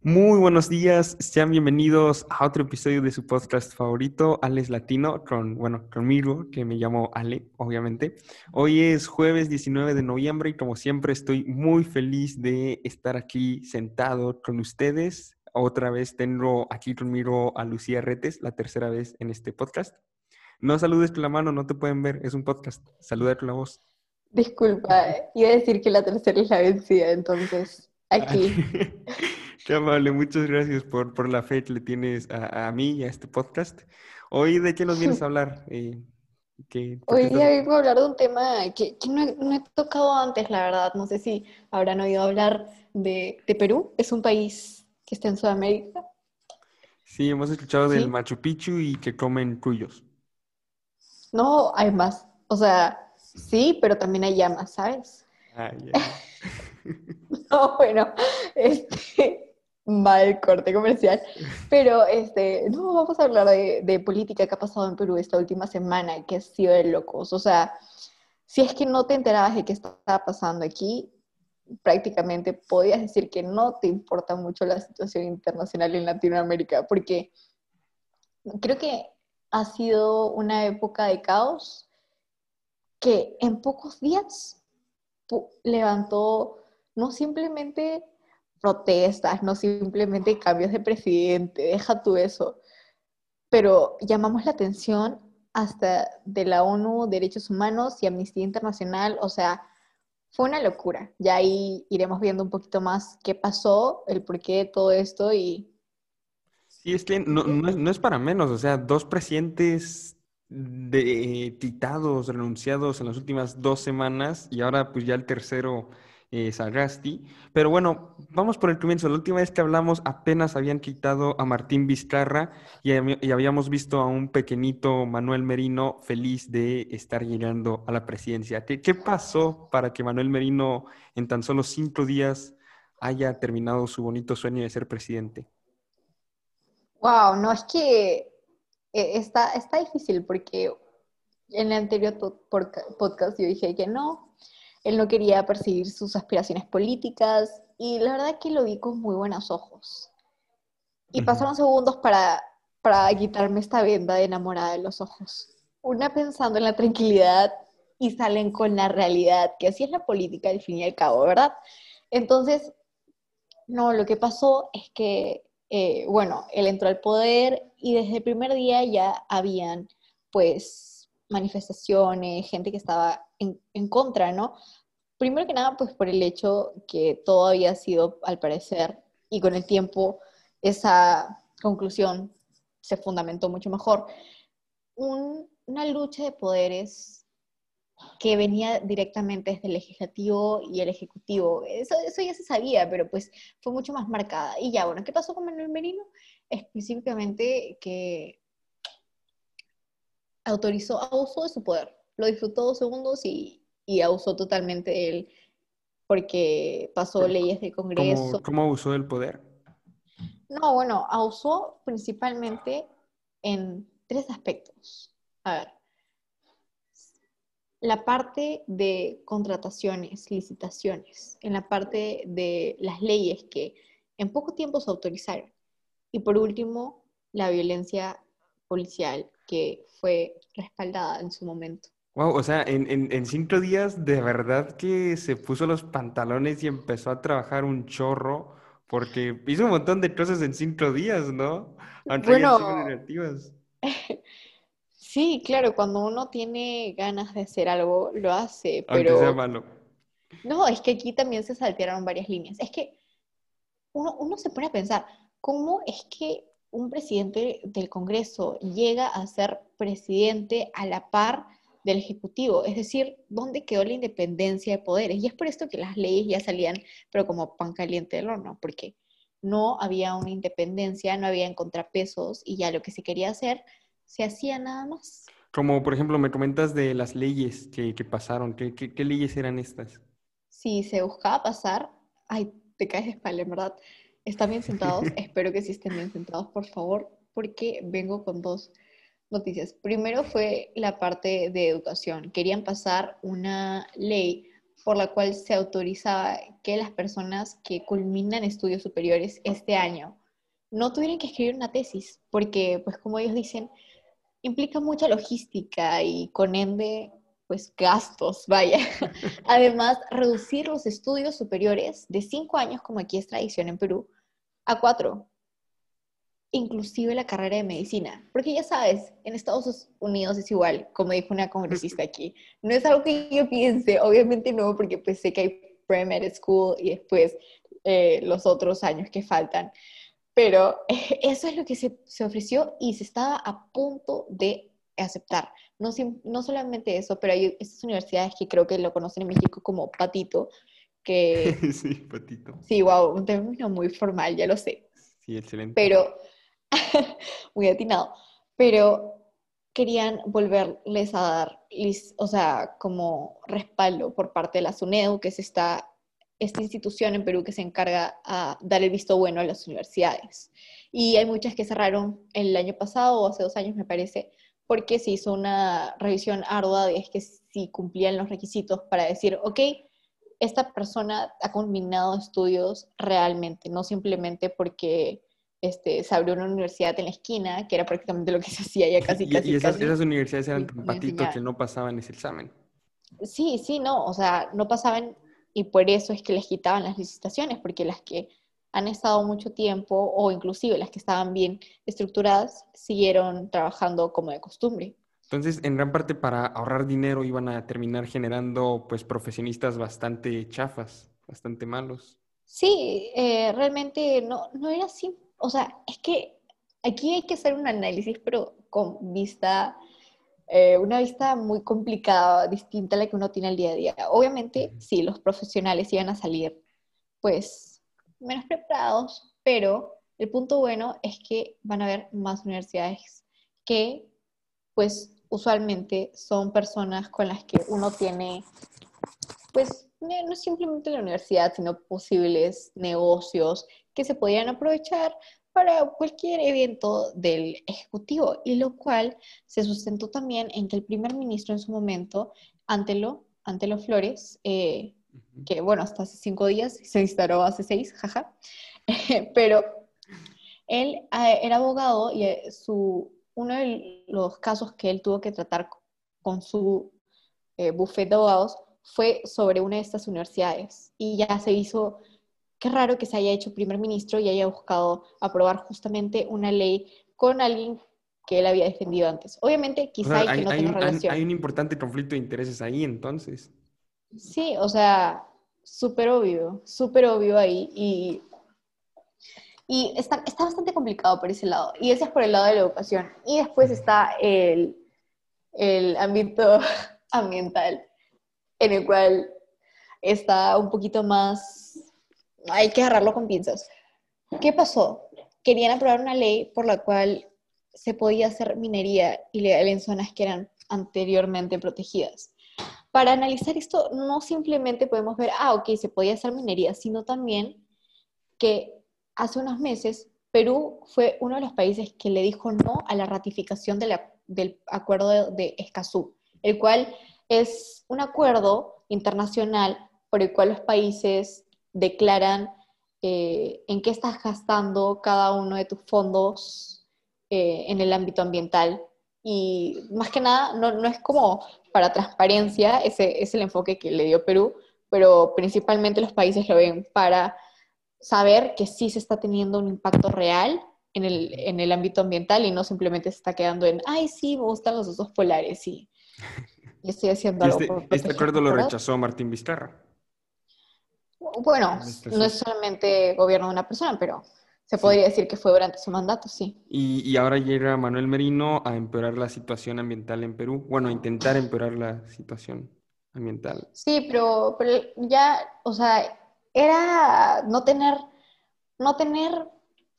Muy buenos días, sean bienvenidos a otro episodio de su podcast favorito, Alex Latino, con, bueno, conmigo, que me llamo Ale, obviamente. Hoy es jueves 19 de noviembre y como siempre estoy muy feliz de estar aquí sentado con ustedes. Otra vez tengo aquí conmigo a Lucía Retes, la tercera vez en este podcast. No saludes con la mano, no te pueden ver, es un podcast. Saluda con la voz. Disculpa, iba a decir que la tercera es la vencida, entonces aquí. Qué amable, muchas gracias por, por la fe que le tienes a, a, mí y a este podcast. Hoy, ¿de qué nos vienes a hablar? Eh, ¿qué, Hoy día vengo a hablar de un tema que, que no, he, no, he, tocado antes, la verdad. No sé si habrán oído hablar de, de, Perú. Es un país que está en Sudamérica. Sí, hemos escuchado ¿Sí? del Machu Picchu y que comen cuyos. No, hay más. O sea, Sí, pero también hay llamas, ¿sabes? Ah, yeah. no, bueno, este, mal corte comercial. Pero, este, no, vamos a hablar de, de, política que ha pasado en Perú esta última semana, que ha sido de locos. O sea, si es que no te enterabas de qué estaba pasando aquí, prácticamente podías decir que no te importa mucho la situación internacional en Latinoamérica, porque creo que ha sido una época de caos que en pocos días levantó no simplemente protestas, no simplemente cambios de presidente, deja tú eso, pero llamamos la atención hasta de la ONU, Derechos Humanos y Amnistía Internacional, o sea, fue una locura. Ya ahí iremos viendo un poquito más qué pasó, el porqué de todo esto y... Sí, es que no, no, es, no es para menos, o sea, dos presidentes de titados, renunciados en las últimas dos semanas y ahora pues ya el tercero eh, Sagasti. Pero bueno, vamos por el comienzo. La última vez que hablamos apenas habían quitado a Martín Vizcarra y, habíamos visto a un pequeñito Manuel Merino feliz de estar llegando a la presidencia. ¿Qué, ¿Qué pasó para que Manuel Merino en tan solo cinco días haya terminado su bonito sueño de ser presidente? Wow, no es que está, está difícil porque en el anterior podcast yo dije que no, él no quería perseguir sus aspiraciones políticas y la verdad que lo vi con muy buenos ojos. Y pasaron segundos para, para quitarme esta venda de enamorada de los ojos. Una pensando en la tranquilidad y salen con la realidad, que así es la política al fin y al cabo, ¿verdad? Entonces, no, lo que pasó es que eh, bueno, él entró al poder y desde el primer día ya habían, pues, manifestaciones, gente que estaba en, en, contra, ¿no? Primero que nada, pues por el hecho que todo había sido, al parecer, y con el tiempo esa conclusión se fundamentó mucho mejor, un, una lucha de poderes que venía directamente desde el legislativo y el ejecutivo. Eso, eso ya se sabía, pero pues fue mucho más marcada. Y ya, bueno, ¿qué pasó con Manuel Merino? Específicamente que autorizó, abusó de su poder. Lo disfrutó dos segundos y, y abusó totalmente de él porque pasó leyes de Congreso. ¿Cómo, ¿Cómo abusó del poder? No, bueno, abusó principalmente en tres aspectos. A ver, la parte de contrataciones, licitaciones, en la parte de las leyes que en poco tiempo se autorizaron. Y por último, la violencia policial que fue respaldada en su momento. Wow, o sea, en, en, en, cinco días de verdad que se puso los pantalones y empezó a trabajar un chorro, porque hizo un montón de cosas en cinco días, ¿no? bueno, Sí, claro, cuando uno tiene ganas de hacer algo, lo hace, pero... Aunque sea malo. No, es que aquí también se saltearon varias líneas. Es que uno, uno se pone a pensar, ¿cómo es que un presidente del Congreso llega a ser presidente a la par del Ejecutivo? Es decir, ¿dónde quedó la independencia de poderes? Y es por esto que las leyes ya salían, pero como pan caliente del horno, porque no había una independencia, no había contrapesos y ya lo que se quería hacer se hacía nada más. Como por ejemplo me comentas de las leyes que, que pasaron, ¿Qué, ¿Qué, qué, leyes eran estas? Sí, se buscaba pasar, ay, te caes de espalda, en verdad. ¿Están bien sentados? Espero que sí estén bien sentados, por favor, porque vengo con dos noticias. Primero fue la parte de educación. Querían pasar una ley por la cual se autorizaba que las personas que culminan estudios superiores este año no tuvieran que escribir una tesis, porque, pues como ellos dicen, implica mucha logística y con ende, pues gastos, vaya. Además, reducir los estudios superiores de cinco años, como aquí es tradición en Perú, a cuatro, inclusive la carrera de medicina. Porque ya sabes, en Estados Unidos es igual, como dijo una congresista aquí. No es algo que yo piense, obviamente no, porque pues sé que hay pre-med school y después eh, los otros años que faltan. Pero eso es lo que se, se, ofreció y se estaba a punto de aceptar. No, no solamente eso, pero hay estas universidades que creo que lo conocen en México como patito, que... sí, patito. Sí, wow, un término muy formal, ya lo sé. Sí, excelente. Pero muy atinado, pero querían volverles a dar, o sea, como respaldo por parte de la SUNEDU, que es esta, esta institución en Perú que se encarga a dar el visto bueno a las universidades. Y hay muchas que cerraron el año pasado o hace dos años, me parece, porque se hizo una revisión ardua de es que si cumplían los requisitos para decir, ok, esta persona ha culminado estudios realmente, no simplemente porque este, se abrió una universidad en la esquina, que era prácticamente lo que se hacía ya casi, casi. Y esas, universidades eran patitos que no pasaban ese examen. Sí, sí, no, o sea, no pasaban y por eso es que les quitaban las licitaciones, porque las que han estado mucho tiempo o inclusive las que estaban bien estructuradas siguieron trabajando como de costumbre. Entonces, en gran parte para ahorrar dinero iban a terminar generando pues profesionistas bastante chafas, bastante malos. Sí, eh, realmente no, no era así o sea, es que aquí hay que hacer un análisis, pero con vista, eh, una vista muy complicada, distinta a la que uno tiene el día a día. Obviamente, sí, los profesionales iban a salir, pues, menos preparados, pero el punto bueno es que van a haber más universidades que, pues, usualmente son personas con las que uno tiene, pues, no simplemente la universidad, sino posibles negocios que se podían aprovechar para cualquier evento del Ejecutivo, y lo cual se sustentó también en que el primer ministro en su momento, Antelo, Antelo Flores, eh, que bueno, hasta hace cinco días, se instaló hace seis, jaja, pero él eh, era abogado y eh, su, uno de los casos que él tuvo que tratar con su buffet de abogados fue sobre una de estas universidades y ya se hizo qué raro que se haya hecho primer ministro y haya buscado aprobar justamente una ley con alguien que él había defendido antes. Obviamente, quizá hay, que no tenga relación. Hay un importante conflicto de intereses ahí, entonces. Sí, o sea, súper obvio, súper obvio ahí. Y, y está, está bastante complicado por ese lado. Y ese es por el lado de la educación. Y después está el, el ámbito ambiental, en el cual está un poquito más hay que agarrarlo con pinzas. ¿Qué pasó? Querían aprobar una ley por la cual se podía hacer minería ilegal en zonas que eran anteriormente protegidas. Para analizar esto, no simplemente podemos ver, ah, ok, se podía hacer minería, sino también que hace unos meses Perú fue uno de los países que le dijo no a la ratificación del acuerdo de Escazú, el cual es un acuerdo internacional por el cual los países declaran eh, en qué estás gastando cada uno de tus fondos eh, en el ámbito ambiental. Y más que nada, no, es como para transparencia, ese es el enfoque que le dio Perú, pero principalmente los países lo ven para saber que sí se está teniendo un impacto real en el, en el ámbito ambiental y no simplemente se está quedando en, ay, sí, me gustan los osos polares y, estoy haciendo algo. Este, este acuerdo lo rechazó Martín Vizcarra. Bueno, no es solamente gobierno de una persona, pero se podría decir que fue durante su mandato, sí. Y, ahora llega Manuel Merino a empeorar la situación ambiental en Perú. Bueno, a intentar empeorar la situación ambiental. Sí, pero, pero ya, o sea, era no tener, no tener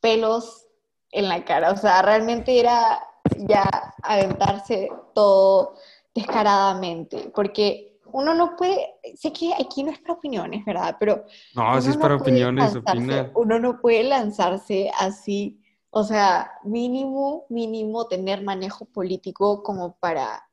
pelos en la cara. O sea, realmente era ya aventarse todo descaradamente. Porque uno no puede, sé que aquí no es para opiniones, ¿verdad? Pero... No, si es para opiniones, opina. Uno no puede lanzarse así, o sea, mínimo, mínimo tener manejo político como para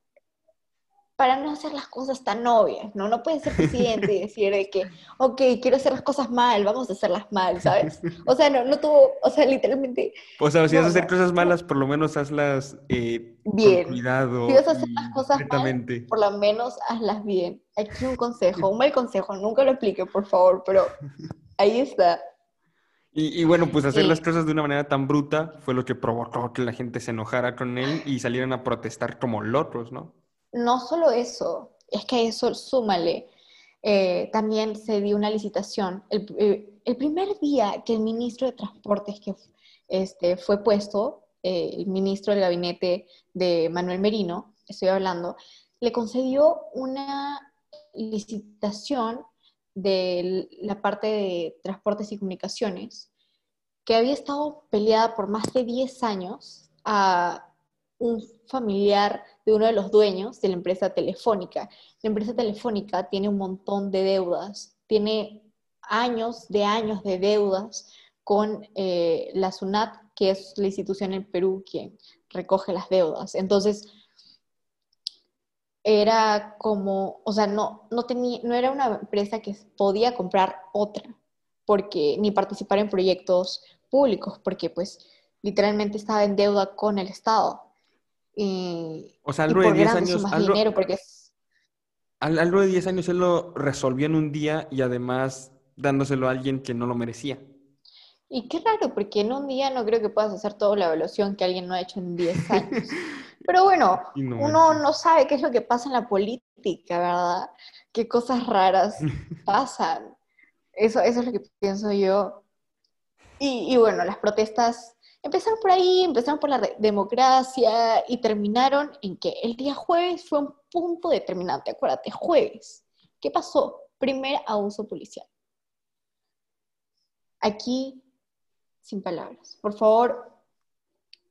para no hacer las cosas tan obvias, ¿no? No puedes ser presidente y decir de que, ok, quiero hacer las cosas mal, vamos a hacerlas mal, ¿sabes? O sea, no, no tuvo, o sea, literalmente... O sea, si vas a hacer cosas malas, por lo menos hazlas eh, bien. con cuidado. Si vas a hacer las cosas mal, por lo menos hazlas bien. Aquí un consejo, un mal consejo, nunca lo explique, por favor, pero ahí está. Y, bueno, pues hacer las cosas de una manera tan bruta fue lo que provocó que la gente se enojara con él y salieran a protestar como locos, ¿no? No solo eso, es que eso súmale, eh, también se dio una licitación. Eh, el, primer día que el ministro de Transportes que este, fue puesto, eh, el ministro del gabinete de Manuel Merino, estoy hablando, le concedió una licitación de la parte de transportes y comunicaciones que había estado peleada por más de 10 años a un familiar de uno de los dueños de la empresa telefónica. La empresa telefónica tiene un montón de deudas, tiene años de años de deudas con eh, la SUNAT, que es la institución en Perú quien recoge las deudas. Entonces, era como, o sea, no, no, tenía, no era una empresa que podía comprar otra, porque, ni participar en proyectos públicos, porque pues literalmente estaba en deuda con el Estado. Y, o sea, algo de 10 años. Algo, dinero porque algo de 10 años él lo resolvió en un día y además dándoselo a alguien que no lo merecía. Y qué raro, porque en un día no creo que puedas hacer toda la evaluación que alguien no ha hecho en 10 años. Pero bueno, uno no sabe qué es lo que pasa en la política, ¿verdad? Qué cosas raras pasan. Eso, eso es lo que pienso yo. Y, y bueno, las protestas Empezaron por ahí, empezaron por la democracia y terminaron en que el día jueves fue un punto determinante. Acuérdate, jueves. ¿Qué pasó? Primer abuso policial. Aquí, sin palabras. Por favor,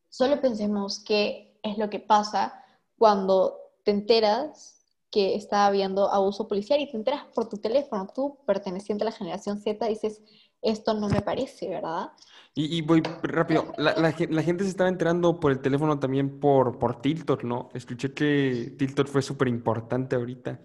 solo pensemos qué es lo que pasa cuando te enteras que está habiendo abuso policial y te enteras por tu teléfono. Tú, perteneciente a la generación Z, dices, esto no me parece, ¿verdad? Y, voy rápido, la, gente se estaba enterando por el teléfono también por, por TikTok, ¿no? Escuché que TikTok fue súper importante ahorita.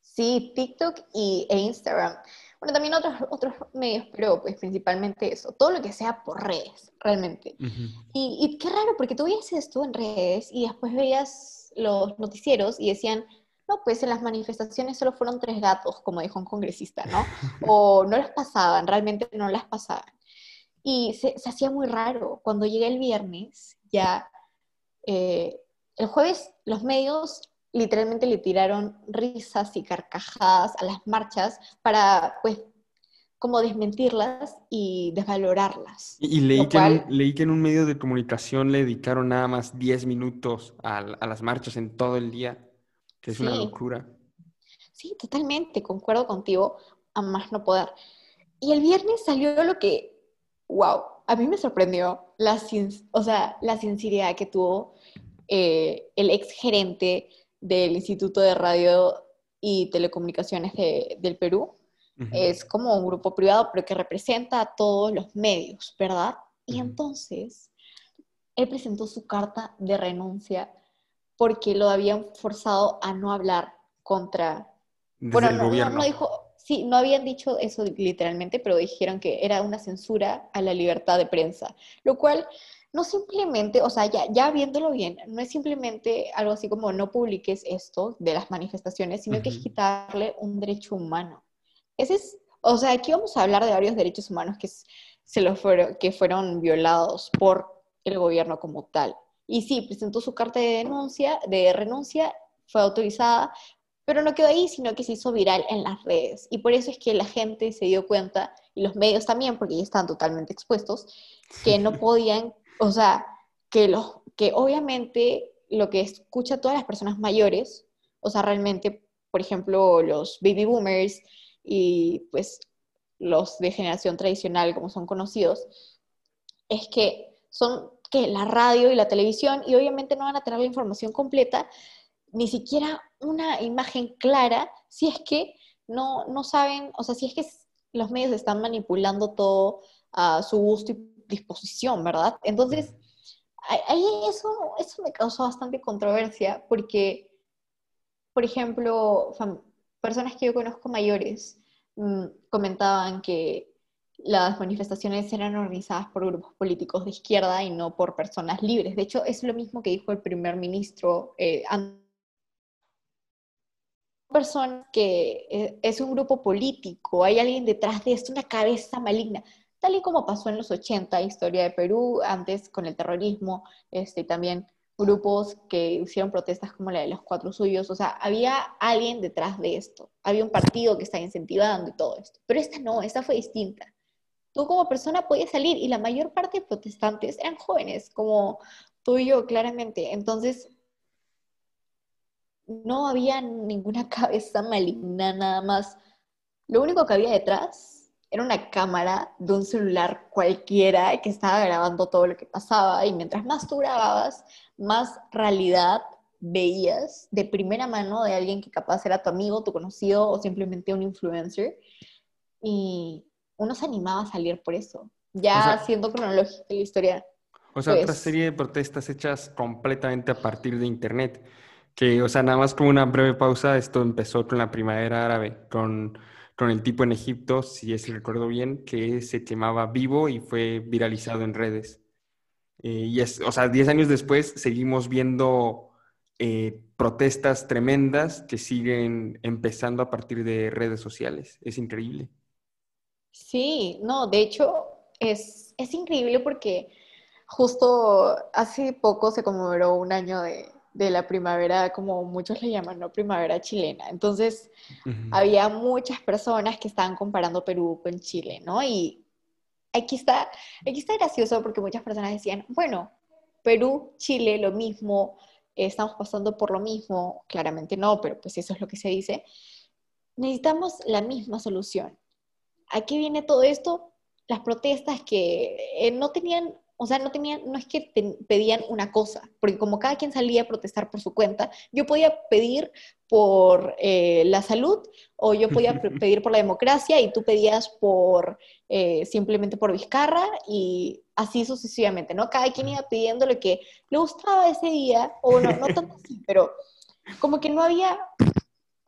Sí, TikTok y, e Instagram. Bueno, también otros, otros medios, pero pues principalmente eso, todo lo que sea por redes, realmente. y, y, qué raro, porque tú veías esto en redes y después veías los noticieros y decían, no, pues en las manifestaciones solo fueron tres gatos, como dijo un congresista, ¿no? O no las pasaban, realmente no las pasaban. Y se, hacía muy raro. Cuando llegué el viernes, ya eh, el jueves los medios literalmente le tiraron risas y carcajadas a las marchas para, pues, como desmentirlas y desvalorarlas. Y, leí, que en, leí que en un medio de comunicación le dedicaron nada más 10 minutos a, a las marchas en todo el día es una locura. Sí, totalmente, concuerdo contigo, a más no poder. Y el viernes salió lo que, wow, a mí me sorprendió, la, o sea, la sinceridad que tuvo eh, el ex gerente del Instituto de Radio y Telecomunicaciones del Perú. Es como un grupo privado, pero que representa a todos los medios, ¿verdad? Y entonces, él presentó su carta de renuncia porque lo habían forzado a no hablar contra... bueno, el no, gobierno. No, dijo, sí, no habían dicho eso literalmente, pero dijeron que era una censura a la libertad de prensa, lo cual no simplemente, o sea, ya, ya viéndolo bien, no es simplemente algo así como no publiques esto de las manifestaciones, sino que es quitarle un derecho humano. Ese es, o sea, aquí vamos a hablar de varios derechos humanos que, se fueron, que fueron violados por el gobierno como tal. Y sí, presentó su carta de denuncia, de renuncia, fue autorizada, pero no quedó ahí, sino que se hizo viral en las redes. Y por eso es que la gente se dio cuenta, y los medios también, porque ya están totalmente expuestos, que no podían, o sea, que, los, que obviamente lo que escucha todas las personas mayores, o sea, realmente, por ejemplo, los baby boomers y pues los de generación tradicional, como son conocidos, es que son que la radio y la televisión y obviamente no van a tener la información completa, ni siquiera una imagen clara, si es que no, no saben, o sea, si es que los medios están manipulando todo a su gusto y disposición, ¿verdad? Entonces, ahí eso, eso me causó bastante controversia porque por ejemplo, personas que yo conozco mayores mm, comentaban que las manifestaciones eran organizadas por grupos políticos de izquierda y no por personas libres. De hecho, es lo mismo que dijo el primer ministro. Eh, persona que eh, es un grupo político, hay alguien detrás de esto, una cabeza maligna, tal y como pasó en los 80, historia de Perú, antes con el terrorismo, este, también grupos que hicieron protestas como la de los cuatro suyos, o sea, había alguien detrás de esto, había un partido que estaba incentivando y todo esto, pero esta no, esta fue distinta. Tú como persona podías salir y la mayor parte de protestantes eran jóvenes, como tú y yo, claramente. Entonces, no había ninguna cabeza maligna, nada más. Lo único que había detrás era una cámara de un celular cualquiera que estaba grabando todo lo que pasaba y mientras más tú grababas, más realidad veías de primera mano de alguien que capaz era tu amigo, tu conocido o simplemente un influencer. Y uno se animaba a salir por eso. Ya siendo cronológica la historia. O sea, otra pues serie de protestas hechas completamente a partir de Internet. Que, o sea, nada más como una breve pausa, esto empezó con la primavera árabe, con, con el tipo en Egipto, si es recuerdo bien, que se quemaba vivo y fue viralizado en redes. Eh, y es, o sea, 10 años después seguimos viendo eh, protestas tremendas que siguen empezando a partir de redes sociales. Es increíble. Sí, no, de hecho es, es increíble porque justo hace poco se conmemoró un año de, de la primavera, como muchos le llaman, ¿no? Primavera chilena. Entonces, había muchas personas que estaban comparando Perú con Chile, ¿no? Y aquí está, aquí está gracioso porque muchas personas decían, bueno, Perú, Chile, lo mismo, estamos pasando por lo mismo, claramente no, pero pues eso es lo que se dice. Necesitamos la misma solución. Aquí viene todo esto? Las protestas que eh, no tenían o sea, no tenían, no es que pedían una cosa, porque como cada quien salía a protestar por su cuenta, yo podía pedir por eh, la salud o yo podía pedir por la democracia y tú pedías por eh, simplemente por Vizcarra y así sucesivamente, ¿no? Cada quien iba pidiendo lo que le gustaba ese día, o no, no tanto así, pero como que no había,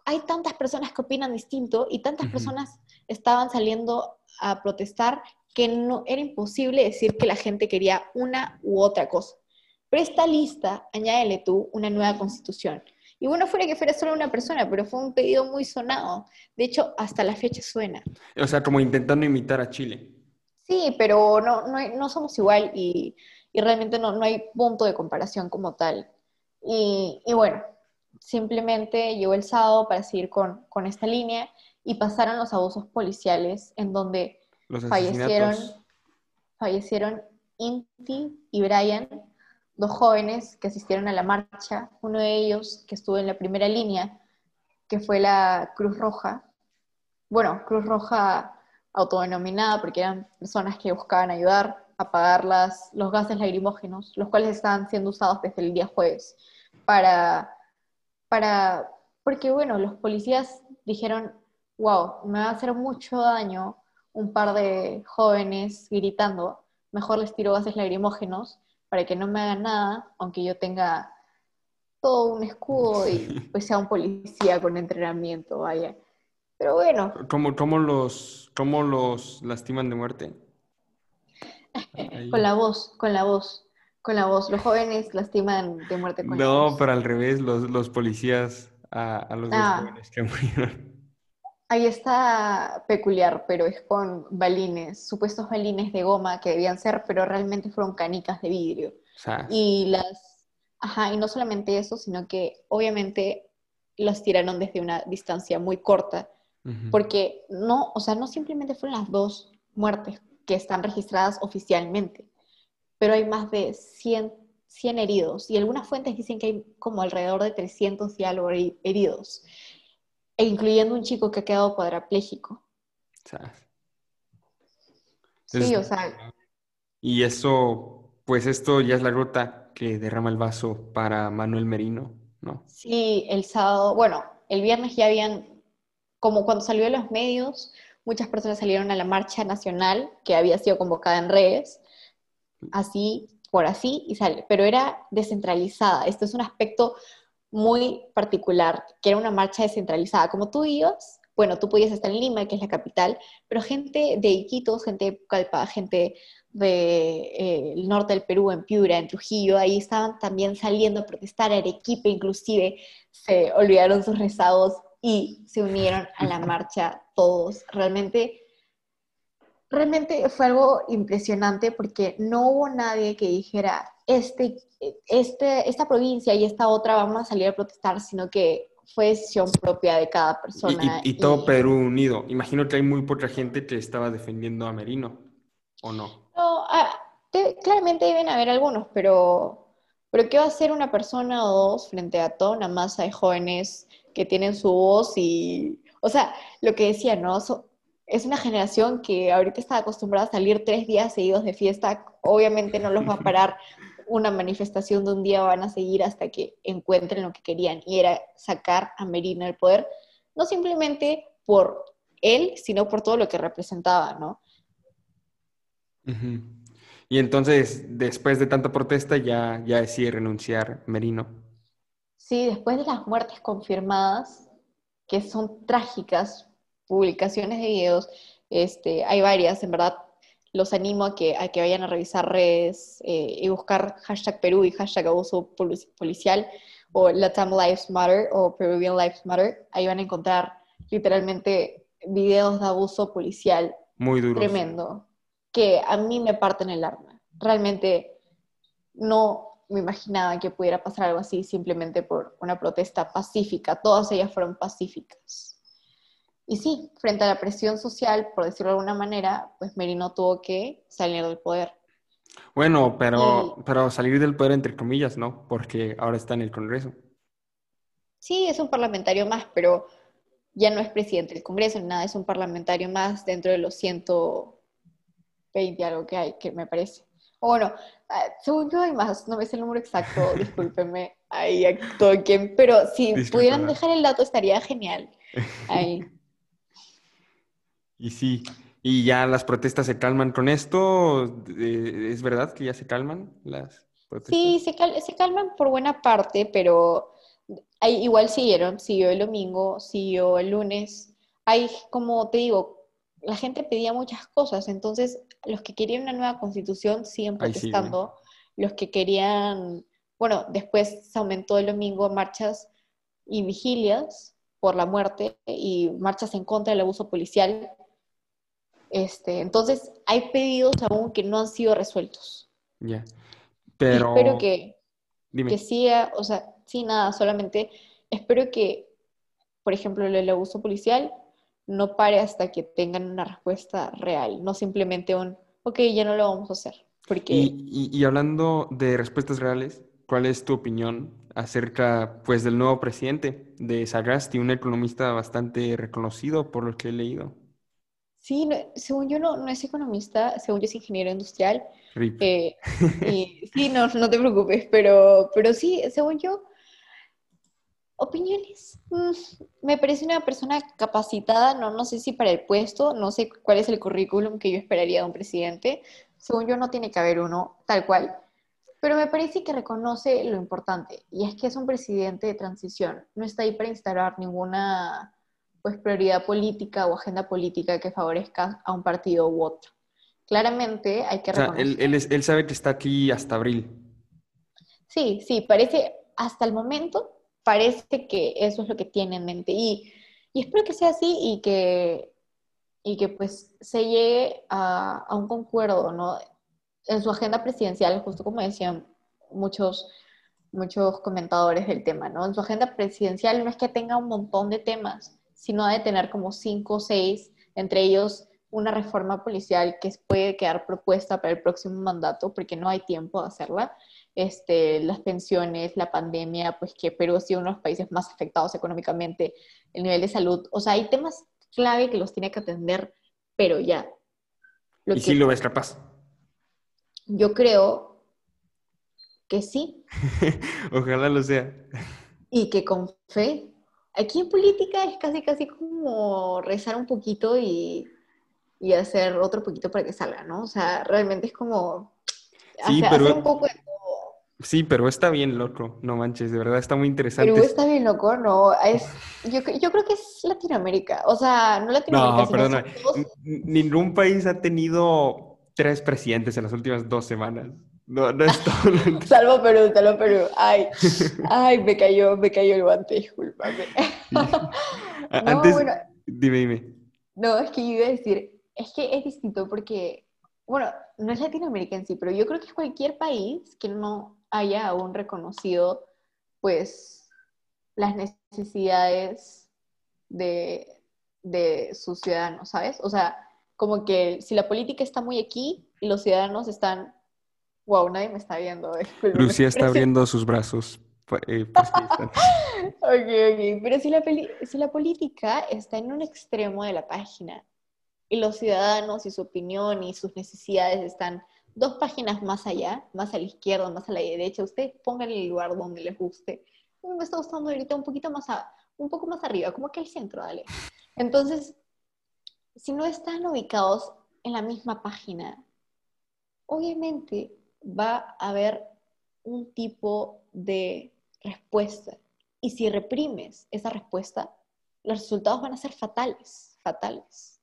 hay tantas personas que opinan distinto y tantas personas estaban saliendo a protestar que no, era imposible decir que la gente quería una u otra cosa. Pero esta lista, añádele tú una nueva constitución. Y bueno, fuera que fuera solo una persona, pero fue un pedido muy sonado. De hecho, hasta la fecha suena. O sea, como intentando imitar a Chile. Sí, pero no, no, somos igual y, realmente no, no, hay punto de comparación como tal. Y, bueno, simplemente llegó el sábado para seguir con, con esta línea y pasaron los abusos policiales en donde fallecieron, fallecieron Inti y Brian, dos jóvenes que asistieron a la marcha, uno de ellos que estuvo en la primera línea, que fue la Cruz Roja, bueno, Cruz Roja autodenominada porque eran personas que buscaban ayudar a apagar las, los gases lacrimógenos, los cuales estaban siendo usados desde el día jueves para, para, porque bueno, los policías dijeron, wow, me va a hacer mucho daño un par de jóvenes gritando, mejor les tiro gases lacrimógenos para que no me hagan nada, aunque yo tenga todo un escudo y pues sea un policía con entrenamiento, vaya. Pero bueno. ¿Cómo, cómo los, cómo los lastiman de muerte? con la voz, con la voz, con la voz. Los jóvenes lastiman de muerte con no, la voz. No, pero al revés, los, los policías a, los dos ah. jóvenes que murieron. Ahí está peculiar, pero es con balines, supuestos balines de goma que debían ser, pero realmente fueron canicas de vidrio. Y las, ajá, y no solamente eso, sino que obviamente los tiraron desde una distancia muy corta, porque no, o sea, no simplemente fueron las dos muertes que están registradas oficialmente, pero hay más de 100, 100 heridos, y algunas fuentes dicen que hay como alrededor de 300 y algo heridos e incluyendo un chico que ha quedado cuadrapléjico. Sí, o sea. Y eso, pues esto ya es la gota que derrama el vaso para Manuel Merino, ¿no? Sí, el sábado, bueno, el viernes ya habían, como cuando salió en los medios, muchas personas salieron a la marcha nacional que había sido convocada en redes, así, por así, y sale, pero era descentralizada. Esto es un aspecto muy particular, que era una marcha descentralizada. Como tú ibas, bueno, tú podías estar en Lima, que es la capital, pero gente de Iquitos, gente de Pucallpa, gente del de, eh, norte del Perú, en Piura, en Trujillo, ahí estaban también saliendo a protestar, Arequipa inclusive, se olvidaron sus rezados y se unieron a la marcha todos. Realmente, realmente fue algo impresionante porque no hubo nadie que dijera, este, este, esta provincia y esta otra vamos a salir a protestar, sino que fue decisión propia de cada persona. Y, todo Perú unido. Imagino que hay muy poca gente que estaba defendiendo a Merino, ¿o no? No, ah, claramente deben haber algunos, pero, pero ¿qué va a hacer una persona o dos frente a toda una masa de jóvenes que tienen su voz y, o sea, lo que decía, ¿no? Es una generación que ahorita está acostumbrada a salir tres días seguidos de fiesta, obviamente no los va a parar una manifestación de un día, van a seguir hasta que encuentren lo que querían, y era sacar a Merino del poder, no simplemente por él, sino por todo lo que representaba, ¿no? Y entonces, después de tanta protesta, ya, ya decide renunciar Merino. Sí, después de las muertes confirmadas, que son trágicas, publicaciones de videos, este, hay varias, en verdad, los animo a que, a que vayan a revisar redes eh, y buscar hashtag Perú y hashtag abuso policial o Latam Lives Matter o Peruvian Lives Matter. Ahí van a encontrar literalmente videos de abuso policial. Muy duros. Tremendo. Que a mí me parten el arma. Realmente no me imaginaba que pudiera pasar algo así simplemente por una protesta pacífica. Todas ellas fueron pacíficas. Y sí, frente a la presión social, por decirlo de alguna manera, pues Merino tuvo que salir del poder. Bueno, pero, pero salir del poder entre comillas, ¿no? Porque ahora está en el Congreso. Sí, es un parlamentario más, pero ya no es presidente del Congreso, nada, es un parlamentario más dentro de los 120 algo que hay, que me parece. O bueno, ah, según yo hay más, no me sé el número exacto, discúlpenme, ahí toquen, pero si pudieran dejar el dato estaría genial. Ahí. Y sí, y ya las protestas se calman con esto. ¿Es verdad que ya se calman las protestas? Sí, se, calman por buena parte, pero hay, igual siguieron, siguió el domingo, siguió el lunes. Hay, como te digo, la gente pedía muchas cosas, entonces los que querían una nueva constitución siguen protestando, los que querían, bueno, después se aumentó el domingo marchas y vigilias por la muerte y marchas en contra del abuso policial este, entonces, hay pedidos aún que no han sido resueltos. Ya. Pero. espero que, que siga, o sea, sí, nada, solamente espero que, por ejemplo, el abuso policial no pare hasta que tengan una respuesta real, no simplemente un, ok, ya no lo vamos a hacer. Porque... Y, y, hablando de respuestas reales, ¿cuál es tu opinión acerca pues, del nuevo presidente de Sagasti, un economista bastante reconocido por lo que he leído? Sí, según yo no, no es economista, según yo es ingeniero industrial. Eh, sí, no, no te preocupes, pero, pero sí, según yo, opiniones. Mm, me parece una persona capacitada, no, no sé si para el puesto, no sé cuál es el currículum que yo esperaría de un presidente. Según yo no tiene que haber uno tal cual, pero me parece que reconoce lo importante, y es que es un presidente de transición, no está ahí para instalar ninguna pues prioridad política o agenda política que favorezca a un partido u otro. Claramente hay que. O sea, él, él, sabe que está aquí hasta abril. Sí, sí, parece, hasta el momento, parece que eso es lo que tiene en mente. Y, y espero que sea así y que, y que pues se llegue a, a, un concuerdo, ¿no? En su agenda presidencial, justo como decían muchos, muchos comentadores del tema, ¿no? En su agenda presidencial no es que tenga un montón de temas, sino de tener como cinco o seis, entre ellos una reforma policial que puede quedar propuesta para el próximo mandato, porque no hay tiempo de hacerla. Este, las pensiones, la pandemia, pues que Perú ha sido uno de los países más afectados económicamente, el nivel de salud. O sea, hay temas clave que los tiene que atender, pero ya. ¿Y si lo ves capaz? Yo creo que sí. Ojalá lo sea. Y que con fe Aquí en política es casi, casi como rezar un poquito y, hacer otro poquito para que salga, ¿no? O sea, realmente es como sí, hacer, un poco de todo. Sí, pero está bien loco, no manches, de verdad está muy interesante. Perú está bien loco, no, es, yo, yo creo que es Latinoamérica, o sea, no Latinoamérica, No, perdona, todos- ningún país ha tenido tres presidentes en las últimas dos semanas. No, no es todo. Salvo Perú, salvo Perú. Ay, ay, me cayó, me cayó el guante, discúlpame. No, Antes, bueno, dime, dime. no, es que yo iba a decir, es que es distinto porque, bueno, no es Latinoamérica en sí, pero yo creo que es cualquier país que no haya aún reconocido, pues, las necesidades de, de sus ciudadanos, ¿sabes? O sea, como que si la política está muy aquí y los ciudadanos están, wow, nadie me está viendo, Rusia está abriendo sus brazos. eh, pues, Ok, ok. Pero si la, peli- si la política está en un extremo de la página y los ciudadanos y su opinión y sus necesidades están dos páginas más allá, más a la izquierda, más a la derecha, ustedes pongan el lugar donde les guste. Me está gustando ahorita un poquito más, a- un poco más arriba, como que el centro, dale. Entonces, si no están ubicados en la misma página, obviamente va a haber un tipo de respuesta. Y si reprimes esa respuesta, los resultados van a ser fatales, fatales.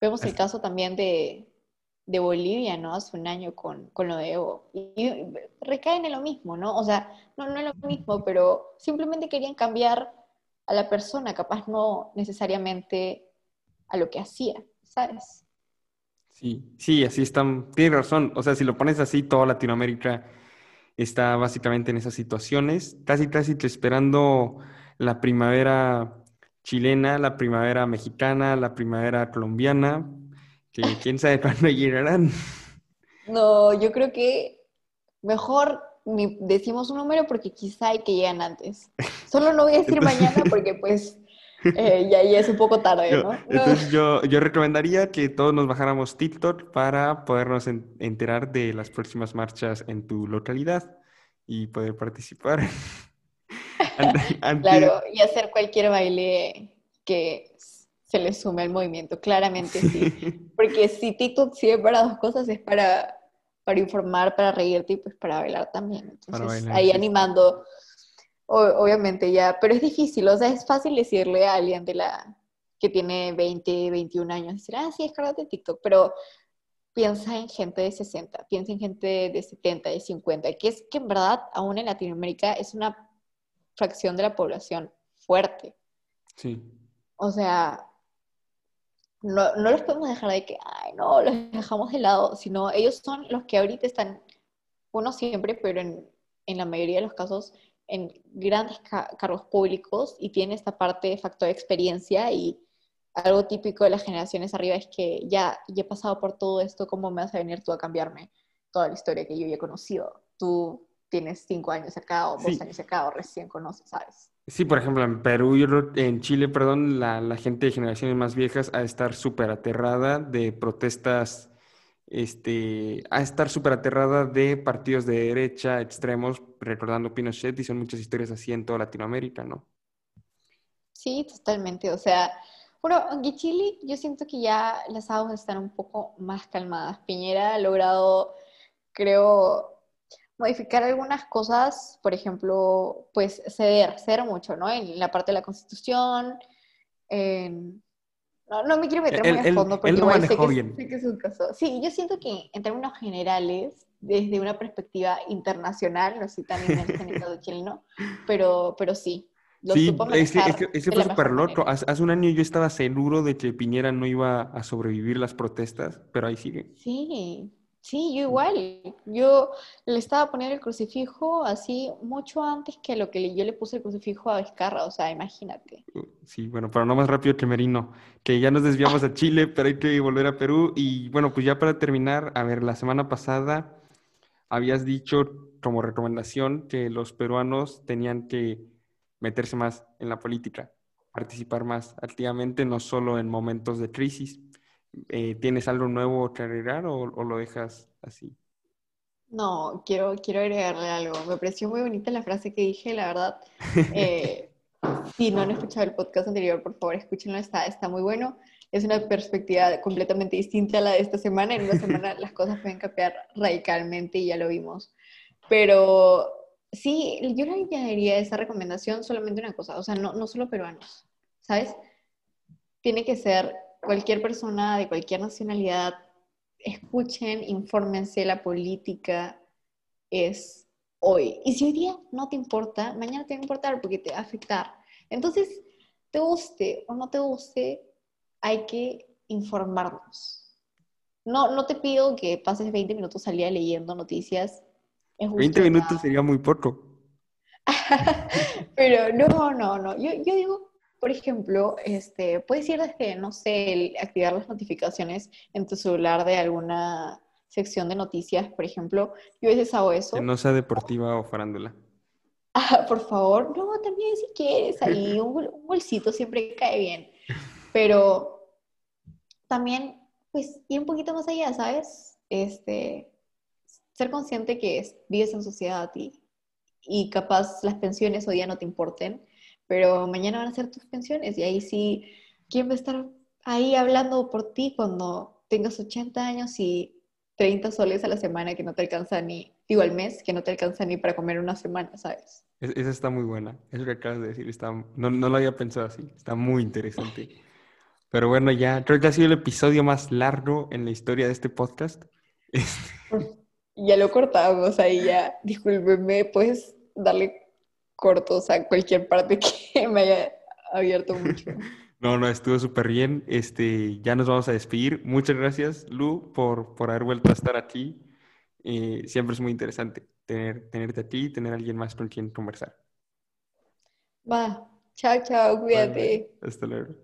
Vemos el caso también de, de Bolivia, ¿no? Hace un año con, con lo de Evo. Y recaen en lo mismo, ¿no? O sea, no, no es lo mismo, pero simplemente querían cambiar a la persona, capaz no necesariamente a lo que hacía, ¿sabes? Sí, sí, así están. Tienes razón. O sea, si lo pones así, toda Latinoamérica está básicamente en esas situaciones, casi, casi te esperando la primavera chilena, la primavera mexicana, la primavera colombiana, que quién sabe cuándo llegarán. No, yo creo que mejor ni decimos un número porque quizá hay que llegan antes. Solo no voy a decir Entonces- mañana porque pues eh, ya, ya es un poco tarde, Yo- ¿no? No. entonces yo, yo recomendaría que todos nos bajáramos TikTok para podernos en- enterar de las próximas marchas en tu localidad y poder participar. Ante- ante- Claro, y hacer cualquier baile que se le sume al movimiento, claramente sí. Porque si TikTok sirve para dos cosas, es para, para informar, para reírte y pues para bailar también. Entonces, bailar, ahí sí. animando, o- obviamente ya, pero es difícil, o sea, es fácil decirle a alguien de la que tiene 20, 21 años, decir, ah, sí, descárgate TikTok, pero piensa en gente de 60, piensa en gente de 70, de 50, que es que en verdad, aún en Latinoamérica, es una fracción de la población fuerte. Sí. O sea, no, no los podemos dejar de que, ay, no, los dejamos de lado, sino ellos son los que ahorita están, uno siempre, pero en, en la mayoría de los casos, en grandes ca- cargos públicos y tiene esta parte de factor de experiencia y algo típico de las generaciones arriba es que ya, ya he pasado por todo esto, ¿cómo me vas a venir tú a cambiarme toda la historia que yo ya he conocido? Tú tienes cinco años acá o dos Sí. años acá o recién conoces, ¿sabes? Sí, por ejemplo, en Perú, yo en Chile, perdón, la, la gente de generaciones más viejas a estar súper aterrada de protestas, este, a estar súper aterrada de partidos de derecha extremos, recordando Pinochet, y son muchas historias así en toda Latinoamérica, ¿no? Sí, totalmente. O sea, bueno, aunque Chile, yo siento que ya las aguas están un poco más calmadas. Piñera ha logrado, creo, modificar algunas cosas, por ejemplo, pues ceder, ceder mucho, ¿no? En la parte de la Constitución, en- No, no me quiero meter muy a fondo porque él lo igual sé que, bien. sé que es un caso. Sí, yo siento que en términos generales, desde una perspectiva internacional, no tan inmersa en el chileno, pero, pero sí, lo Sí, supo es que, es manejar que- es que de fue súper loco. Hace, hace un año yo estaba seguro de que Piñera no iba a sobrevivir las protestas, pero ahí sigue. Sí, sí, yo igual. Yo le estaba poniendo el crucifijo así mucho antes que lo que yo le puse el crucifijo a Vizcarra, o sea, imagínate. Sí, bueno, pero no más rápido que Merino, que ya nos desviamos a Chile, pero hay que volver a Perú. Y bueno, pues ya para terminar, a ver, la semana pasada habías dicho como recomendación que los peruanos tenían que meterse más en la política, participar más activamente, no solo en momentos de crisis. Eh, ¿tienes algo nuevo que agregar o, o lo dejas así? No, quiero, quiero agregarle algo. Me pareció muy bonita la frase que dije, la verdad. Eh, si no han escuchado el podcast anterior, por favor, escúchenlo, está, está muy bueno. Es una perspectiva completamente distinta a la de esta semana. En una semana las cosas pueden cambiar radicalmente y ya lo vimos Pero sí, yo le añadiría esa recomendación solamente una cosa, o sea, no, no solo peruanos, ¿sabes? Tiene que ser cualquier persona de cualquier nacionalidad, escuchen, infórmense, la política es hoy. Y si hoy día no te importa, mañana te va a importar porque te va a afectar. Entonces, te guste o no te guste, hay que informarnos. No, no te pido que pases 20 minutos al día leyendo noticias. 20 minutos sería muy poco. Pero no, no, no. Yo, yo digo, por ejemplo, este, puedes ir desde, no sé, activar las notificaciones en tu celular de alguna sección de noticias, por ejemplo. Yo a veces hago eso. Que no sea deportiva o farándula. Ah, por favor, no, también si quieres, ahí un, bolsito siempre cae bien. Pero también, pues, ir un poquito más allá, ¿sabes? Este, ser consciente que vives en sociedad ti y capaz las pensiones hoy día no te importen, pero mañana van a ser tus pensiones y ahí sí, ¿quién va a estar ahí hablando por ti cuando tengas 80 años y 30 soles a la semana que no te alcanza ni, digo al mes, que no te alcanza ni para comer una semana, ¿sabes? esa está muy buena. Eso que acabas de decir, está, no, no lo había pensado así. Está muy interesante. Pero bueno, ya creo que ha sido el episodio más largo en la historia de este podcast. Ya lo cortamos ahí, ya. Discúlpeme, puedes darle cortos a cualquier parte que me haya abierto mucho. No, no, estuvo súper bien. Este, ya nos vamos a despedir. Muchas gracias, Lu, por, por haber vuelto a estar aquí. Eh, siempre es muy interesante tener, tenerte a ti y tener a alguien más con quien conversar. Va, chao, chao, cuídate. Hasta luego.